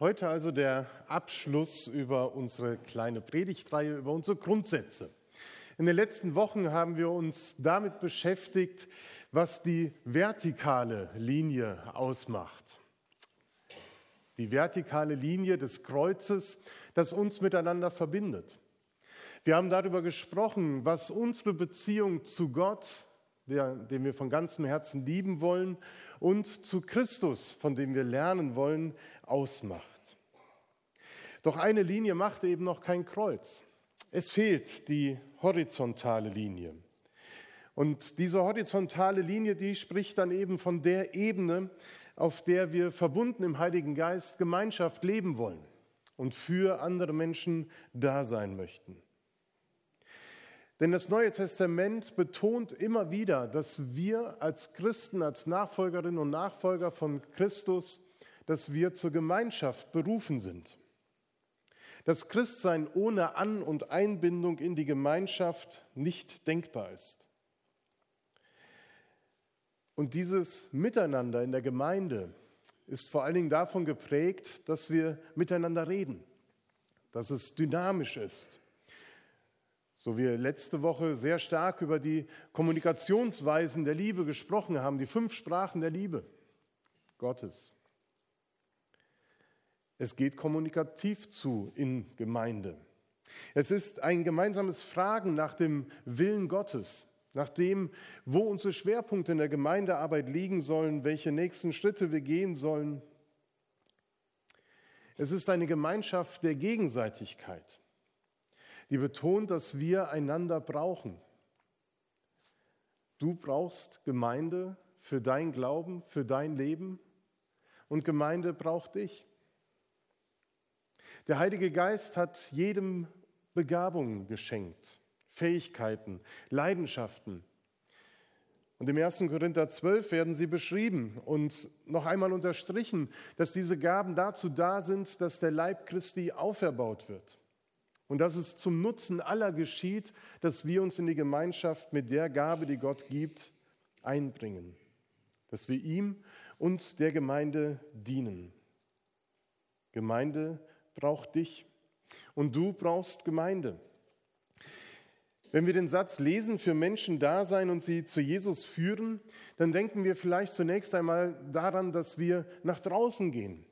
Heute also der Abschluss über unsere kleine Predigtreihe, über unsere Grundsätze. In den letzten Wochen haben wir uns damit beschäftigt, was die vertikale Linie ausmacht. Die vertikale Linie des Kreuzes, das uns miteinander verbindet. Wir haben darüber gesprochen, was unsere Beziehung zu Gott, der, den wir von ganzem Herzen lieben wollen, und zu Christus, von dem wir lernen wollen, ausmacht. Doch eine Linie macht eben noch kein Kreuz. Es fehlt die horizontale Linie. Und diese horizontale Linie, die spricht dann eben von der Ebene, auf der wir verbunden im Heiligen Geist Gemeinschaft leben wollen und für andere Menschen da sein möchten. Denn das Neue Testament betont immer wieder, dass wir als Christen, als Nachfolgerinnen und Nachfolger von Christus dass wir zur Gemeinschaft berufen sind. Das Christsein ohne An- und Einbindung in die Gemeinschaft nicht denkbar ist. Und dieses Miteinander in der Gemeinde ist vor allen Dingen davon geprägt, dass wir miteinander reden, dass es dynamisch ist. So wie wir letzte Woche sehr stark über die Kommunikationsweisen der Liebe gesprochen haben, die fünf Sprachen der Liebe Gottes. Es geht kommunikativ zu in Gemeinde. Es ist ein gemeinsames Fragen nach dem Willen Gottes, nach dem, wo unsere Schwerpunkte in der Gemeindearbeit liegen sollen, welche nächsten Schritte wir gehen sollen. Es ist eine Gemeinschaft der Gegenseitigkeit, die betont, dass wir einander brauchen. Du brauchst Gemeinde für dein Glauben, für dein Leben und Gemeinde braucht dich. Der Heilige Geist hat jedem Begabungen geschenkt, Fähigkeiten, Leidenschaften. Und im 1. Korinther 12 werden sie beschrieben und noch einmal unterstrichen, dass diese Gaben dazu da sind, dass der Leib Christi auferbaut wird. Und dass es zum Nutzen aller geschieht, dass wir uns in die Gemeinschaft mit der Gabe, die Gott gibt, einbringen. Dass wir ihm und der Gemeinde dienen. Gemeinde braucht dich und du brauchst Gemeinde. Wenn wir den Satz lesen, für Menschen da sein und sie zu Jesus führen, dann denken wir vielleicht zunächst einmal daran, dass wir nach draußen gehen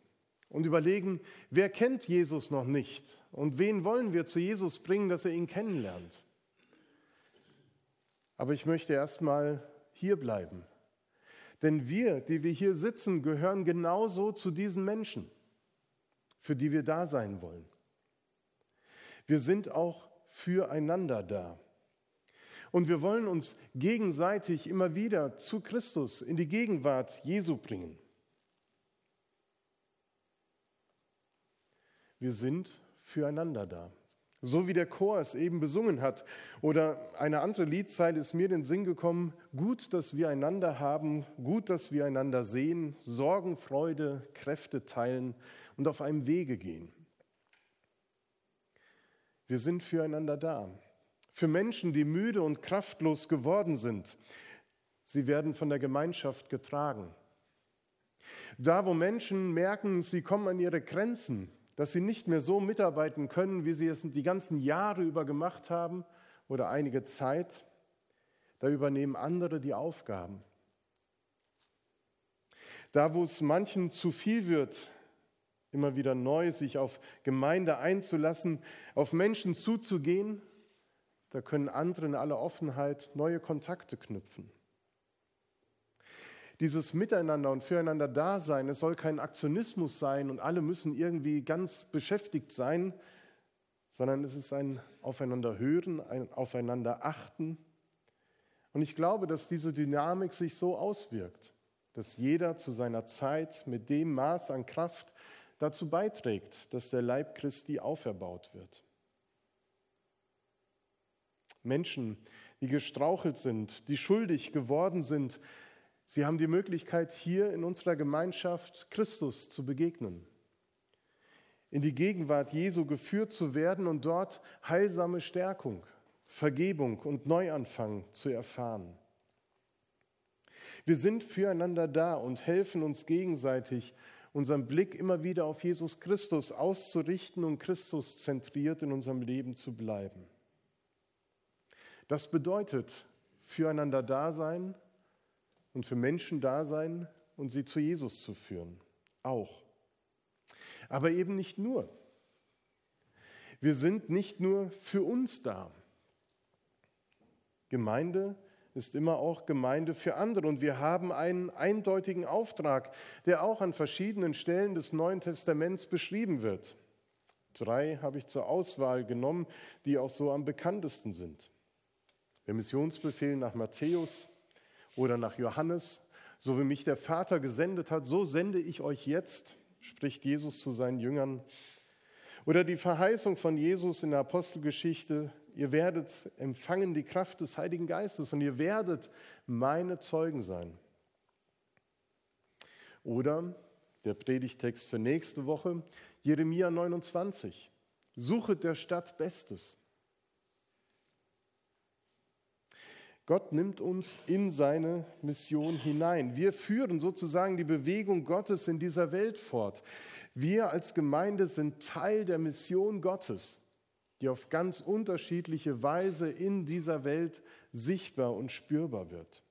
und überlegen, wer kennt Jesus noch nicht und wen wollen wir zu Jesus bringen, dass er ihn kennenlernt. Aber ich möchte erst mal hier bleiben. Denn wir, die wir hier sitzen, gehören genauso zu diesen Menschen für die wir da sein wollen. Wir sind auch füreinander da. Und wir wollen uns gegenseitig immer wieder zu Christus in die Gegenwart Jesu bringen. Wir sind füreinander da. So wie der Chor es eben besungen hat. Oder eine andere Liedzeile ist mir in den Sinn gekommen. Gut, dass wir einander haben, gut, dass wir einander sehen, Sorgen, Freude, Kräfte teilen und auf einem Wege gehen. Wir sind füreinander da. Für Menschen, die müde und kraftlos geworden sind. Sie werden von der Gemeinschaft getragen. Da, wo Menschen merken, sie kommen an ihre Grenzen, dass sie nicht mehr so mitarbeiten können, wie sie es die ganzen Jahre über gemacht haben oder einige Zeit, da übernehmen andere die Aufgaben. Da, wo es manchen zu viel wird, immer wieder neu, sich auf Gemeinde einzulassen, auf Menschen zuzugehen, da können andere in aller Offenheit neue Kontakte knüpfen. Dieses Miteinander und füreinander Dasein, es soll kein Aktionismus sein und alle müssen irgendwie ganz beschäftigt sein, sondern es ist ein Aufeinander hören, ein Aufeinander achten. Und ich glaube, dass diese Dynamik sich so auswirkt, dass jeder zu seiner Zeit mit dem Maß an Kraft, dazu beiträgt, dass der Leib Christi auferbaut wird. Menschen, die gestrauchelt sind, die schuldig geworden sind, sie haben die Möglichkeit, hier in unserer Gemeinschaft Christus zu begegnen, in die Gegenwart Jesu geführt zu werden und dort heilsame Stärkung, Vergebung und Neuanfang zu erfahren. Wir sind füreinander da und helfen uns gegenseitig, unseren Blick immer wieder auf Jesus Christus auszurichten und Christus zentriert in unserem Leben zu bleiben. Das bedeutet füreinander da sein und für Menschen da sein und sie zu Jesus zu führen. Auch. Aber eben nicht nur. Wir sind nicht nur für uns da. Gemeinde ist immer auch Gemeinde für andere. Und wir haben einen eindeutigen Auftrag, der auch an verschiedenen Stellen des Neuen Testaments beschrieben wird. Drei habe ich zur Auswahl genommen, die auch so am bekanntesten sind. Der Missionsbefehl nach Matthäus oder nach Johannes, so wie mich der Vater gesendet hat, so sende ich euch jetzt, spricht Jesus zu seinen Jüngern. Oder die Verheißung von Jesus in der Apostelgeschichte, ihr werdet empfangen die Kraft des Heiligen Geistes und ihr werdet meine Zeugen sein. Oder der Predigtext für nächste Woche, Jeremia 29. Suchet der Stadt Bestes. Gott nimmt uns in seine Mission hinein. Wir führen sozusagen die Bewegung Gottes in dieser Welt fort. Wir als Gemeinde sind Teil der Mission Gottes die auf ganz unterschiedliche Weise in dieser Welt sichtbar und spürbar wird.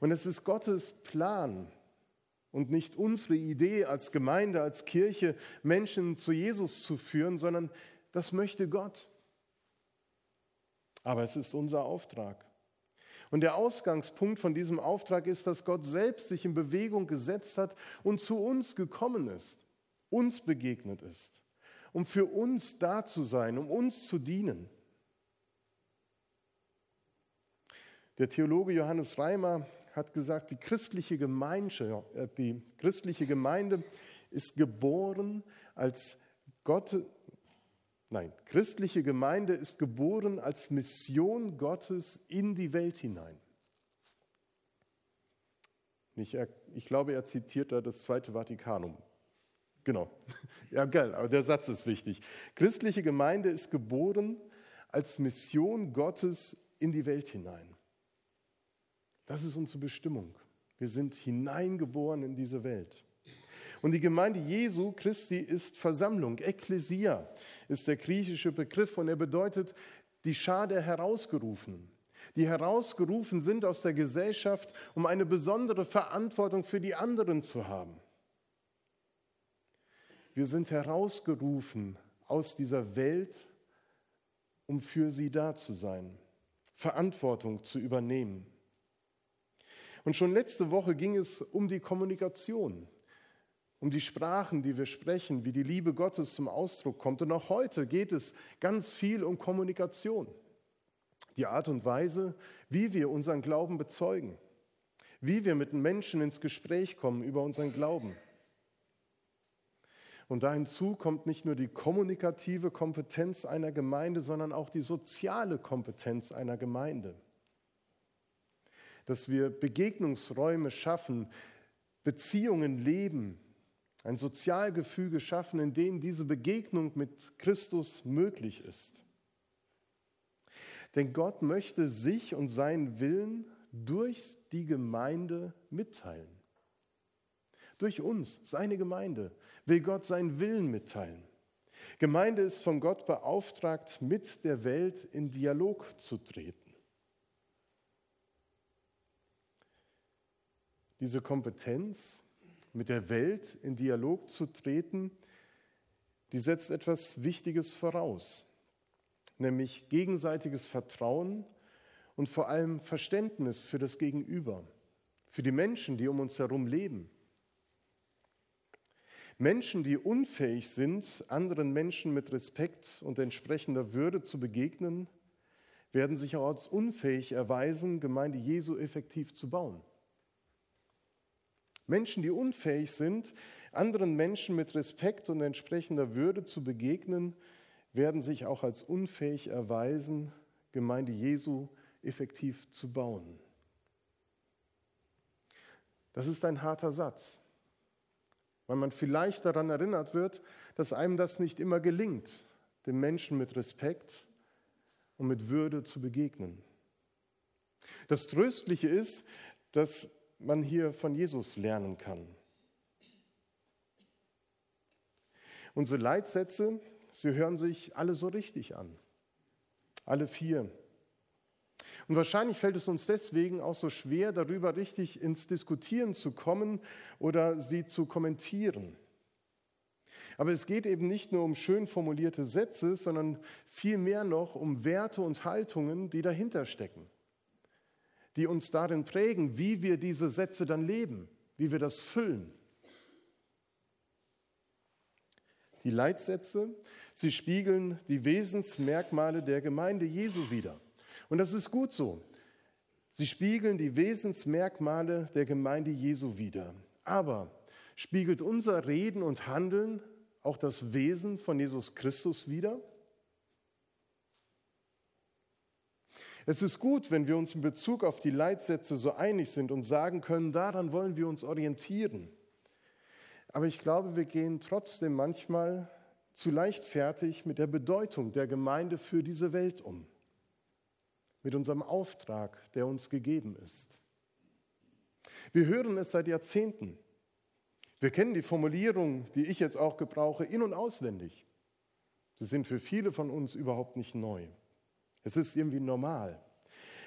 Und es ist Gottes Plan und nicht unsere Idee als Gemeinde, als Kirche, Menschen zu Jesus zu führen, sondern das möchte Gott. Aber es ist unser Auftrag. Und der Ausgangspunkt von diesem Auftrag ist, dass Gott selbst sich in Bewegung gesetzt hat und zu uns gekommen ist, uns begegnet ist um für uns da zu sein, um uns zu dienen. Der Theologe Johannes Reimer hat gesagt, die christliche, Gemeinde, äh, die christliche Gemeinde ist geboren als Gott, nein, christliche Gemeinde ist geboren als Mission Gottes in die Welt hinein. Ich, ich glaube, er zitiert da das Zweite Vatikanum. Genau. Ja, geil, aber der Satz ist wichtig. Christliche Gemeinde ist geboren als Mission Gottes in die Welt hinein. Das ist unsere Bestimmung. Wir sind hineingeboren in diese Welt. Und die Gemeinde Jesu Christi ist Versammlung. Ekklesia ist der griechische Begriff und er bedeutet die Schar der Herausgerufenen, die herausgerufen sind aus der Gesellschaft, um eine besondere Verantwortung für die anderen zu haben. Wir sind herausgerufen aus dieser Welt, um für sie da zu sein, Verantwortung zu übernehmen. Und schon letzte Woche ging es um die Kommunikation, um die Sprachen, die wir sprechen, wie die Liebe Gottes zum Ausdruck kommt. Und auch heute geht es ganz viel um Kommunikation. Die Art und Weise, wie wir unseren Glauben bezeugen, wie wir mit Menschen ins Gespräch kommen über unseren Glauben. Und da hinzu kommt nicht nur die kommunikative Kompetenz einer Gemeinde, sondern auch die soziale Kompetenz einer Gemeinde. Dass wir Begegnungsräume schaffen, Beziehungen leben, ein Sozialgefüge schaffen, in denen diese Begegnung mit Christus möglich ist. Denn Gott möchte sich und seinen Willen durch die Gemeinde mitteilen. Durch uns, seine Gemeinde, will Gott seinen Willen mitteilen. Gemeinde ist von Gott beauftragt, mit der Welt in Dialog zu treten. Diese Kompetenz, mit der Welt in Dialog zu treten, die setzt etwas Wichtiges voraus, nämlich gegenseitiges Vertrauen und vor allem Verständnis für das Gegenüber, für die Menschen, die um uns herum leben. Menschen, die unfähig sind, anderen Menschen mit Respekt und entsprechender Würde zu begegnen, werden sich auch als unfähig erweisen, Gemeinde Jesu effektiv zu bauen. Menschen, die unfähig sind, anderen Menschen mit Respekt und entsprechender Würde zu begegnen, werden sich auch als unfähig erweisen, Gemeinde Jesu effektiv zu bauen. Das ist ein harter Satz weil man vielleicht daran erinnert wird, dass einem das nicht immer gelingt, dem Menschen mit Respekt und mit Würde zu begegnen. Das Tröstliche ist, dass man hier von Jesus lernen kann. Unsere Leitsätze, sie hören sich alle so richtig an. Alle vier. Und wahrscheinlich fällt es uns deswegen auch so schwer, darüber richtig ins Diskutieren zu kommen oder sie zu kommentieren. Aber es geht eben nicht nur um schön formulierte Sätze, sondern vielmehr noch um Werte und Haltungen, die dahinter stecken, die uns darin prägen, wie wir diese Sätze dann leben, wie wir das füllen. Die Leitsätze, sie spiegeln die Wesensmerkmale der Gemeinde Jesu wider. Und das ist gut so. Sie spiegeln die Wesensmerkmale der Gemeinde Jesu wider. Aber spiegelt unser Reden und Handeln auch das Wesen von Jesus Christus wider? Es ist gut, wenn wir uns in Bezug auf die Leitsätze so einig sind und sagen können, daran wollen wir uns orientieren. Aber ich glaube, wir gehen trotzdem manchmal zu leichtfertig mit der Bedeutung der Gemeinde für diese Welt um mit unserem Auftrag, der uns gegeben ist. Wir hören es seit Jahrzehnten. Wir kennen die Formulierungen, die ich jetzt auch gebrauche, in und auswendig. Sie sind für viele von uns überhaupt nicht neu. Es ist irgendwie normal.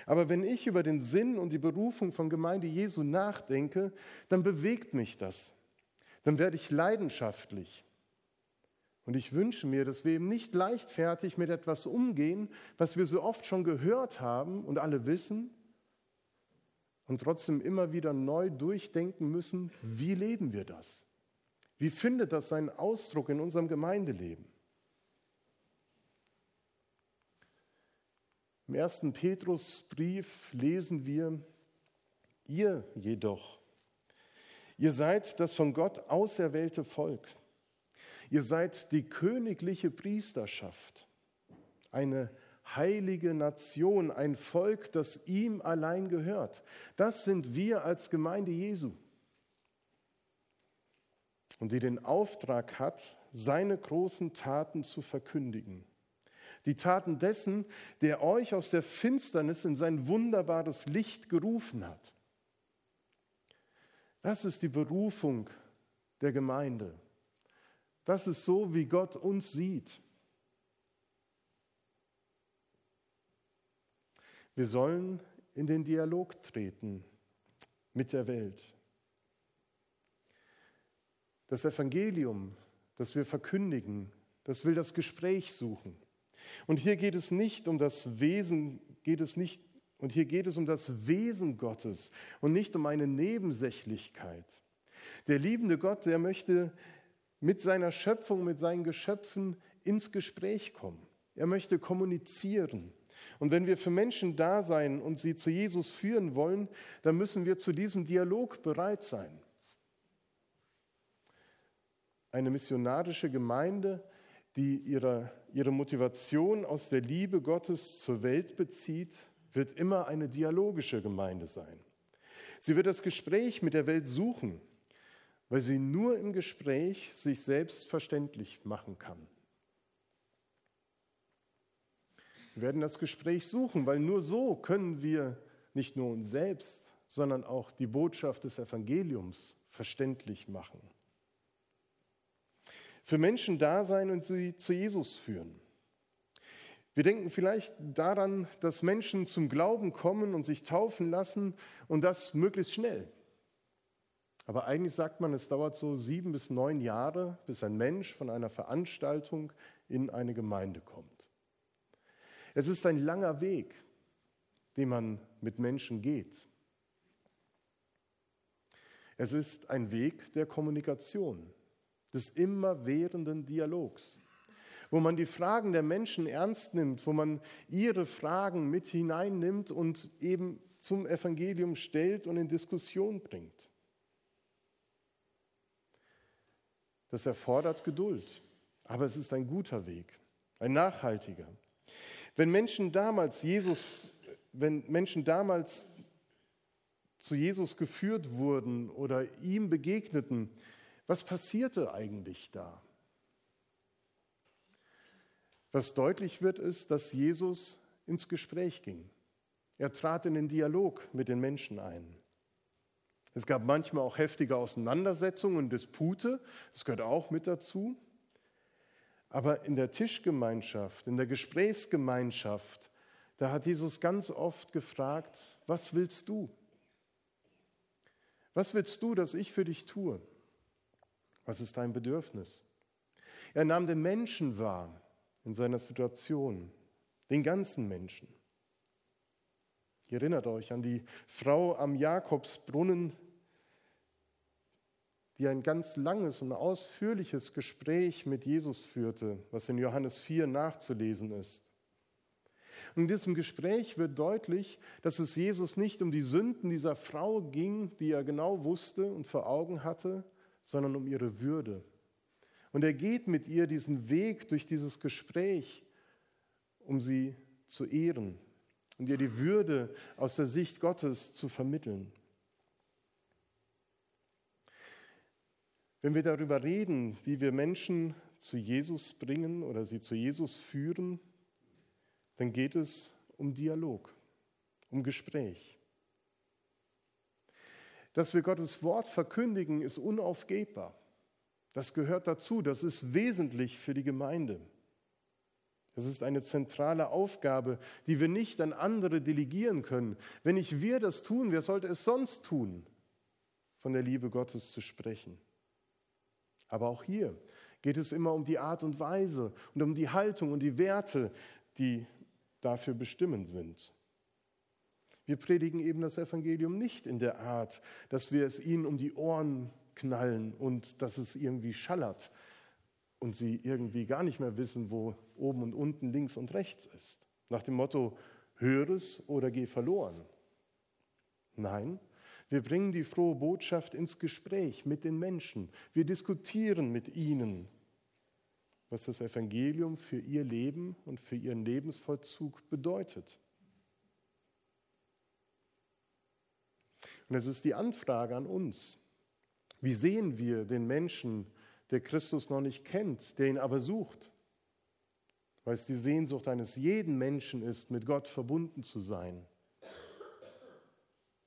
Aber wenn ich über den Sinn und die Berufung von Gemeinde Jesu nachdenke, dann bewegt mich das. Dann werde ich leidenschaftlich. Und ich wünsche mir, dass wir eben nicht leichtfertig mit etwas umgehen, was wir so oft schon gehört haben und alle wissen, und trotzdem immer wieder neu durchdenken müssen, wie leben wir das? Wie findet das seinen Ausdruck in unserem Gemeindeleben? Im ersten Petrusbrief lesen wir, ihr jedoch, ihr seid das von Gott auserwählte Volk Ihr seid die königliche Priesterschaft, eine heilige Nation, ein Volk, das ihm allein gehört. Das sind wir als Gemeinde Jesu. Und die den Auftrag hat, seine großen Taten zu verkündigen. Die Taten dessen, der euch aus der Finsternis in sein wunderbares Licht gerufen hat. Das ist die Berufung der Gemeinde. Das ist so, wie Gott uns sieht. Wir sollen in den Dialog treten mit der Welt. Das Evangelium, das wir verkündigen, das will das Gespräch suchen. Und hier geht es nicht um das Wesen, geht es nicht, und hier geht es um das Wesen Gottes und nicht um eine Nebensächlichkeit. Der liebende Gott, der möchte mit seiner Schöpfung, mit seinen Geschöpfen ins Gespräch kommen. Er möchte kommunizieren. Und wenn wir für Menschen da sein und sie zu Jesus führen wollen, dann müssen wir zu diesem Dialog bereit sein. Eine missionarische Gemeinde, die ihre, ihre Motivation aus der Liebe Gottes zur Welt bezieht, wird immer eine dialogische Gemeinde sein. Sie wird das Gespräch mit der Welt suchen weil sie nur im Gespräch sich selbst verständlich machen kann. Wir werden das Gespräch suchen, weil nur so können wir nicht nur uns selbst, sondern auch die Botschaft des Evangeliums verständlich machen. Für Menschen da sein und sie zu Jesus führen. Wir denken vielleicht daran, dass Menschen zum Glauben kommen und sich taufen lassen und das möglichst schnell. Aber eigentlich sagt man, es dauert so sieben bis neun Jahre, bis ein Mensch von einer Veranstaltung in eine Gemeinde kommt. Es ist ein langer Weg, den man mit Menschen geht. Es ist ein Weg der Kommunikation, des immerwährenden Dialogs, wo man die Fragen der Menschen ernst nimmt, wo man ihre Fragen mit hineinnimmt und eben zum Evangelium stellt und in Diskussion bringt. Das erfordert Geduld, aber es ist ein guter Weg, ein nachhaltiger. Wenn Menschen damals Jesus, wenn Menschen damals zu Jesus geführt wurden oder ihm begegneten, was passierte eigentlich da? Was deutlich wird, ist, dass Jesus ins Gespräch ging. Er trat in den Dialog mit den Menschen ein. Es gab manchmal auch heftige Auseinandersetzungen und Dispute, das gehört auch mit dazu. Aber in der Tischgemeinschaft, in der Gesprächsgemeinschaft, da hat Jesus ganz oft gefragt, was willst du? Was willst du, dass ich für dich tue? Was ist dein Bedürfnis? Er nahm den Menschen wahr in seiner Situation, den ganzen Menschen. Ihr erinnert euch an die Frau am Jakobsbrunnen, die ein ganz langes und ausführliches Gespräch mit Jesus führte, was in Johannes 4 nachzulesen ist. Und in diesem Gespräch wird deutlich, dass es Jesus nicht um die Sünden dieser Frau ging, die er genau wusste und vor Augen hatte, sondern um ihre Würde. Und er geht mit ihr diesen Weg durch dieses Gespräch, um sie zu ehren und ihr die Würde aus der Sicht Gottes zu vermitteln. Wenn wir darüber reden, wie wir Menschen zu Jesus bringen oder sie zu Jesus führen, dann geht es um Dialog, um Gespräch. Dass wir Gottes Wort verkündigen, ist unaufgebbar. Das gehört dazu, das ist wesentlich für die Gemeinde. Das ist eine zentrale Aufgabe, die wir nicht an andere delegieren können. Wenn nicht wir das tun, wer sollte es sonst tun, von der Liebe Gottes zu sprechen? Aber auch hier geht es immer um die Art und Weise und um die Haltung und die Werte, die dafür bestimmend sind. Wir predigen eben das Evangelium nicht in der Art, dass wir es ihnen um die Ohren knallen und dass es irgendwie schallert und sie irgendwie gar nicht mehr wissen, wo oben und unten, links und rechts ist. Nach dem Motto, hör es oder geh verloren. Nein, wir bringen die frohe Botschaft ins Gespräch mit den Menschen. Wir diskutieren mit ihnen, was das Evangelium für ihr Leben und für ihren Lebensvollzug bedeutet. Und es ist die Anfrage an uns. Wie sehen wir den Menschen, der Christus noch nicht kennt, der ihn aber sucht? Weil es die Sehnsucht eines jeden Menschen ist, mit Gott verbunden zu sein.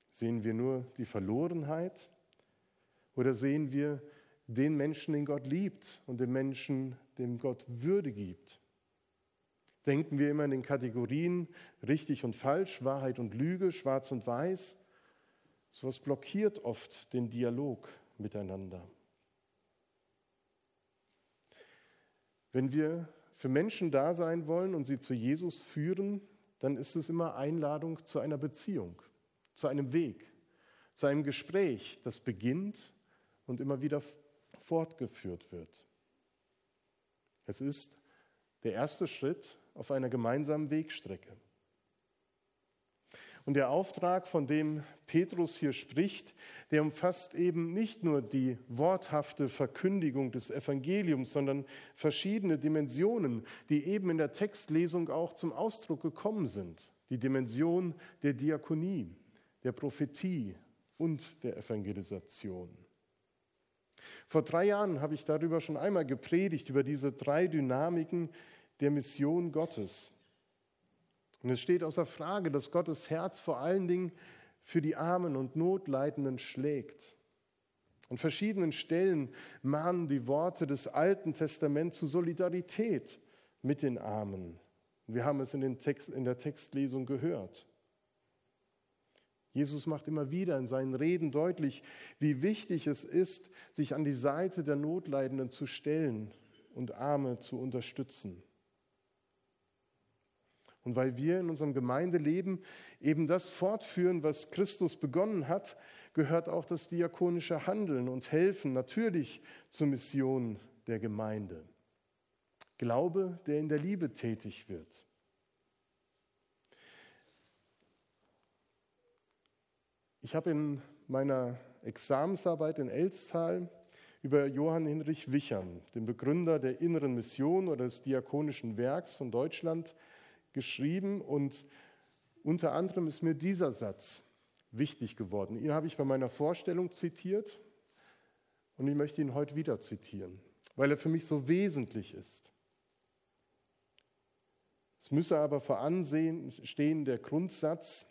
Sehen wir nur die Verlorenheit oder sehen wir den Menschen, den Gott liebt und den Menschen, dem Gott Würde gibt? Denken wir immer in den Kategorien richtig und falsch, Wahrheit und Lüge, schwarz und weiß? So etwas blockiert oft den Dialog miteinander. Wenn wir für Menschen da sein wollen und sie zu Jesus führen, dann ist es immer Einladung zu einer Beziehung zu einem Weg, zu einem Gespräch, das beginnt und immer wieder fortgeführt wird. Es ist der erste Schritt auf einer gemeinsamen Wegstrecke. Und der Auftrag, von dem Petrus hier spricht, der umfasst eben nicht nur die worthafte Verkündigung des Evangeliums, sondern verschiedene Dimensionen, die eben in der Textlesung auch zum Ausdruck gekommen sind. Die Dimension der Diakonie, der Prophetie und der Evangelisation. Vor drei Jahren habe ich darüber schon einmal gepredigt, über diese drei Dynamiken der Mission Gottes. Und es steht außer Frage, dass Gottes Herz vor allen Dingen für die Armen und Notleidenden schlägt. An verschiedenen Stellen mahnen die Worte des Alten Testaments zu Solidarität mit den Armen. Wir haben es in, Text, in der Textlesung gehört. Jesus macht immer wieder in seinen Reden deutlich, wie wichtig es ist, sich an die Seite der Notleidenden zu stellen und Arme zu unterstützen. Und weil wir in unserem Gemeindeleben eben das fortführen, was Christus begonnen hat, gehört auch das diakonische Handeln und Helfen natürlich zur Mission der Gemeinde. Glaube, der in der Liebe tätig wird. Ich habe in meiner Examensarbeit in Elstal über Johann Hinrich Wichern, den Begründer der inneren Mission oder des diakonischen Werks von Deutschland, geschrieben und unter anderem ist mir dieser Satz wichtig geworden. Ihn habe ich bei meiner Vorstellung zitiert und ich möchte ihn heute wieder zitieren, weil er für mich so wesentlich ist. Es müsse aber vor Ansehen stehen der Grundsatz,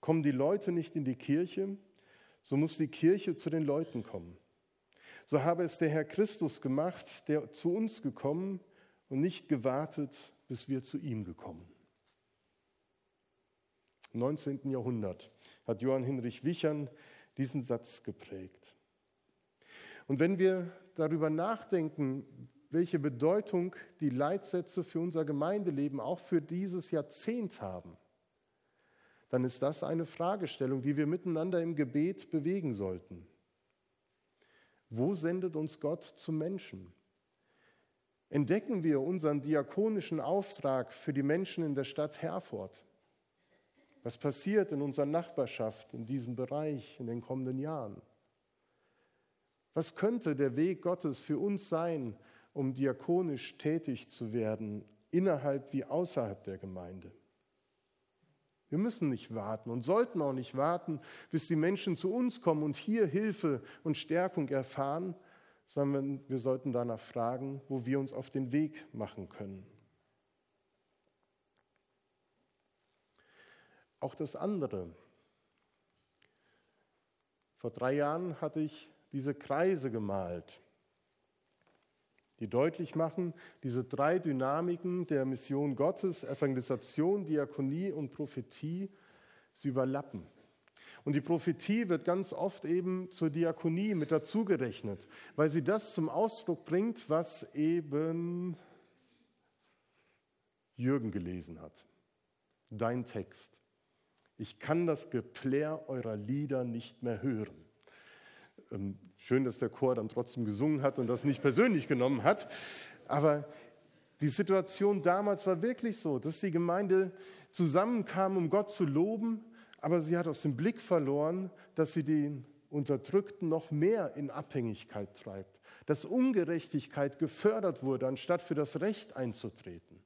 Kommen die Leute nicht in die Kirche, so muss die Kirche zu den Leuten kommen. so habe es der Herr Christus gemacht, der zu uns gekommen und nicht gewartet, bis wir zu ihm gekommen. Im 19. Jahrhundert hat Johann Hinrich Wichern diesen Satz geprägt. Und wenn wir darüber nachdenken, welche Bedeutung die Leitsätze für unser Gemeindeleben auch für dieses Jahrzehnt haben, dann ist das eine Fragestellung, die wir miteinander im Gebet bewegen sollten. Wo sendet uns Gott zu Menschen? Entdecken wir unseren diakonischen Auftrag für die Menschen in der Stadt Herford? Was passiert in unserer Nachbarschaft in diesem Bereich in den kommenden Jahren? Was könnte der Weg Gottes für uns sein, um diakonisch tätig zu werden, innerhalb wie außerhalb der Gemeinde? Wir müssen nicht warten und sollten auch nicht warten, bis die Menschen zu uns kommen und hier Hilfe und Stärkung erfahren, sondern wir sollten danach fragen, wo wir uns auf den Weg machen können. Auch das andere. Vor drei Jahren hatte ich diese Kreise gemalt, die deutlich machen, diese drei Dynamiken der Mission Gottes, Evangelisation, Diakonie und Prophetie, sie überlappen. Und die Prophetie wird ganz oft eben zur Diakonie mit dazugerechnet, weil sie das zum Ausdruck bringt, was eben Jürgen gelesen hat. Dein Text. Ich kann das Geplär eurer Lieder nicht mehr hören. Ähm, schön, dass der Chor dann trotzdem gesungen hat und das nicht persönlich genommen hat. Aber die Situation damals war wirklich so, dass die Gemeinde zusammenkam, um Gott zu loben, aber sie hat aus dem Blick verloren, dass sie den Unterdrückten noch mehr in Abhängigkeit treibt, dass Ungerechtigkeit gefördert wurde, anstatt für das Recht einzutreten.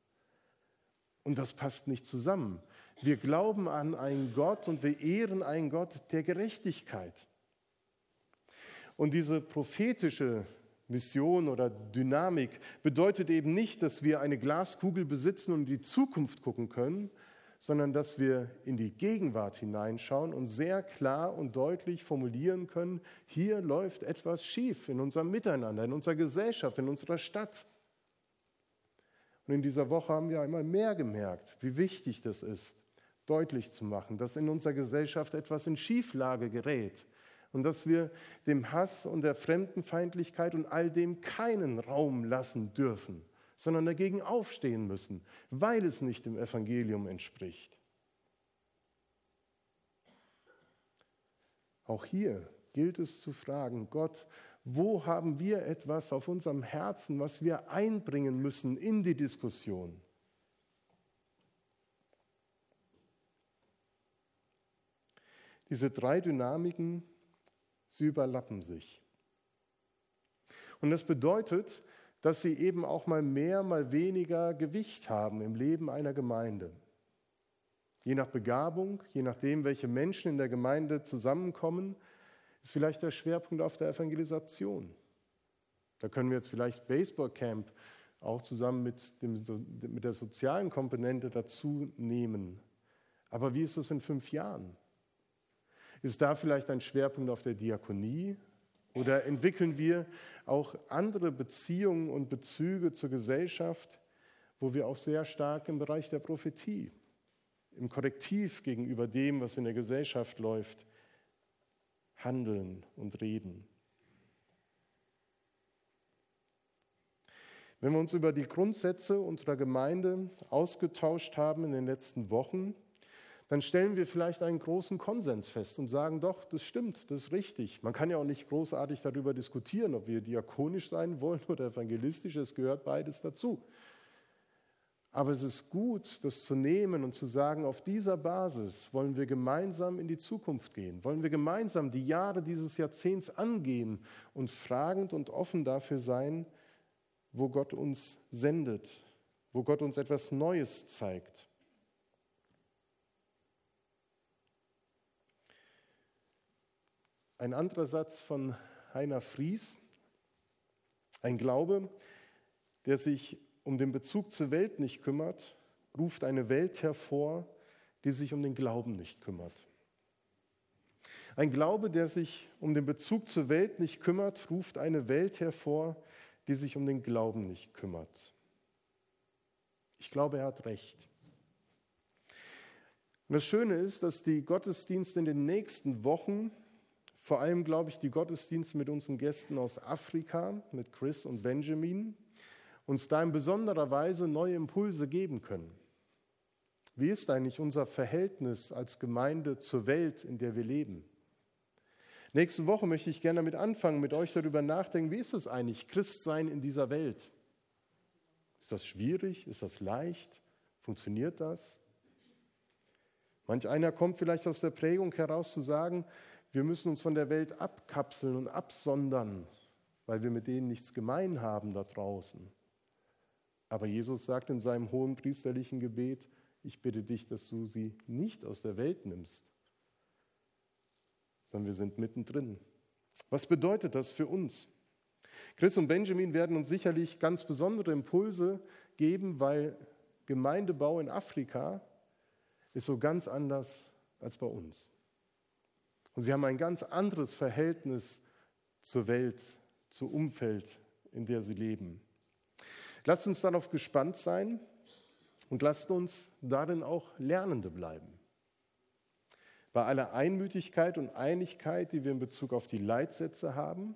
Und das passt nicht zusammen. Wir glauben an einen Gott und wir ehren einen Gott der Gerechtigkeit. Und diese prophetische Mission oder Dynamik bedeutet eben nicht, dass wir eine Glaskugel besitzen und in die Zukunft gucken können, sondern dass wir in die Gegenwart hineinschauen und sehr klar und deutlich formulieren können, hier läuft etwas schief in unserem Miteinander, in unserer Gesellschaft, in unserer Stadt. Und in dieser Woche haben wir einmal mehr gemerkt, wie wichtig das ist, deutlich zu machen, dass in unserer Gesellschaft etwas in Schieflage gerät und dass wir dem Hass und der Fremdenfeindlichkeit und all dem keinen Raum lassen dürfen sondern dagegen aufstehen müssen, weil es nicht dem Evangelium entspricht. Auch hier gilt es zu fragen, Gott, wo haben wir etwas auf unserem Herzen, was wir einbringen müssen in die Diskussion? Diese drei Dynamiken, sie überlappen sich. Und das bedeutet, dass sie eben auch mal mehr, mal weniger Gewicht haben im Leben einer Gemeinde. Je nach Begabung, je nachdem, welche Menschen in der Gemeinde zusammenkommen, ist vielleicht der Schwerpunkt auf der Evangelisation. Da können wir jetzt vielleicht Baseballcamp auch zusammen mit, dem, mit der sozialen Komponente dazu nehmen. Aber wie ist es in fünf Jahren? Ist da vielleicht ein Schwerpunkt auf der Diakonie, oder entwickeln wir auch andere Beziehungen und Bezüge zur Gesellschaft, wo wir auch sehr stark im Bereich der Prophetie, im Korrektiv gegenüber dem, was in der Gesellschaft läuft, handeln und reden? Wenn wir uns über die Grundsätze unserer Gemeinde ausgetauscht haben in den letzten Wochen, dann stellen wir vielleicht einen großen Konsens fest und sagen, doch, das stimmt, das ist richtig. Man kann ja auch nicht großartig darüber diskutieren, ob wir diakonisch sein wollen oder evangelistisch, es gehört beides dazu. Aber es ist gut, das zu nehmen und zu sagen, auf dieser Basis wollen wir gemeinsam in die Zukunft gehen, wollen wir gemeinsam die Jahre dieses Jahrzehnts angehen und fragend und offen dafür sein, wo Gott uns sendet, wo Gott uns etwas Neues zeigt. Ein anderer Satz von Heiner Fries. Ein Glaube, der sich um den Bezug zur Welt nicht kümmert, ruft eine Welt hervor, die sich um den Glauben nicht kümmert. Ein Glaube, der sich um den Bezug zur Welt nicht kümmert, ruft eine Welt hervor, die sich um den Glauben nicht kümmert. Ich glaube, er hat recht. Und das Schöne ist, dass die Gottesdienste in den nächsten Wochen, vor allem glaube ich die Gottesdienste mit unseren Gästen aus Afrika, mit Chris und Benjamin, uns da in besonderer Weise neue Impulse geben können. Wie ist eigentlich unser Verhältnis als Gemeinde zur Welt, in der wir leben? Nächste Woche möchte ich gerne damit anfangen, mit euch darüber nachdenken, wie ist es eigentlich, Christsein in dieser Welt? Ist das schwierig? Ist das leicht? Funktioniert das? Manch einer kommt vielleicht aus der Prägung heraus zu sagen, wir müssen uns von der Welt abkapseln und absondern, weil wir mit denen nichts gemein haben da draußen. Aber Jesus sagt in seinem hohen priesterlichen Gebet, ich bitte dich, dass du sie nicht aus der Welt nimmst, sondern wir sind mittendrin. Was bedeutet das für uns? Chris und Benjamin werden uns sicherlich ganz besondere Impulse geben, weil Gemeindebau in Afrika ist so ganz anders als bei uns. Und sie haben ein ganz anderes Verhältnis zur Welt, zum Umfeld, in der sie leben. Lasst uns darauf gespannt sein und lasst uns darin auch Lernende bleiben. Bei aller Einmütigkeit und Einigkeit, die wir in Bezug auf die Leitsätze haben,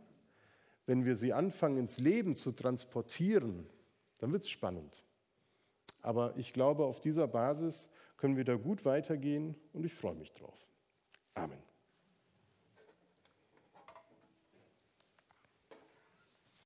wenn wir sie anfangen ins Leben zu transportieren, dann wird es spannend. Aber ich glaube, auf dieser Basis können wir da gut weitergehen und ich freue mich drauf. Amen.